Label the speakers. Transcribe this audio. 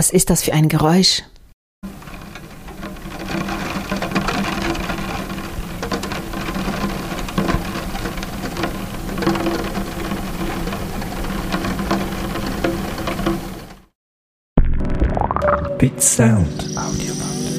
Speaker 1: Was ist das für ein Geräusch?
Speaker 2: Bit Sound Audio.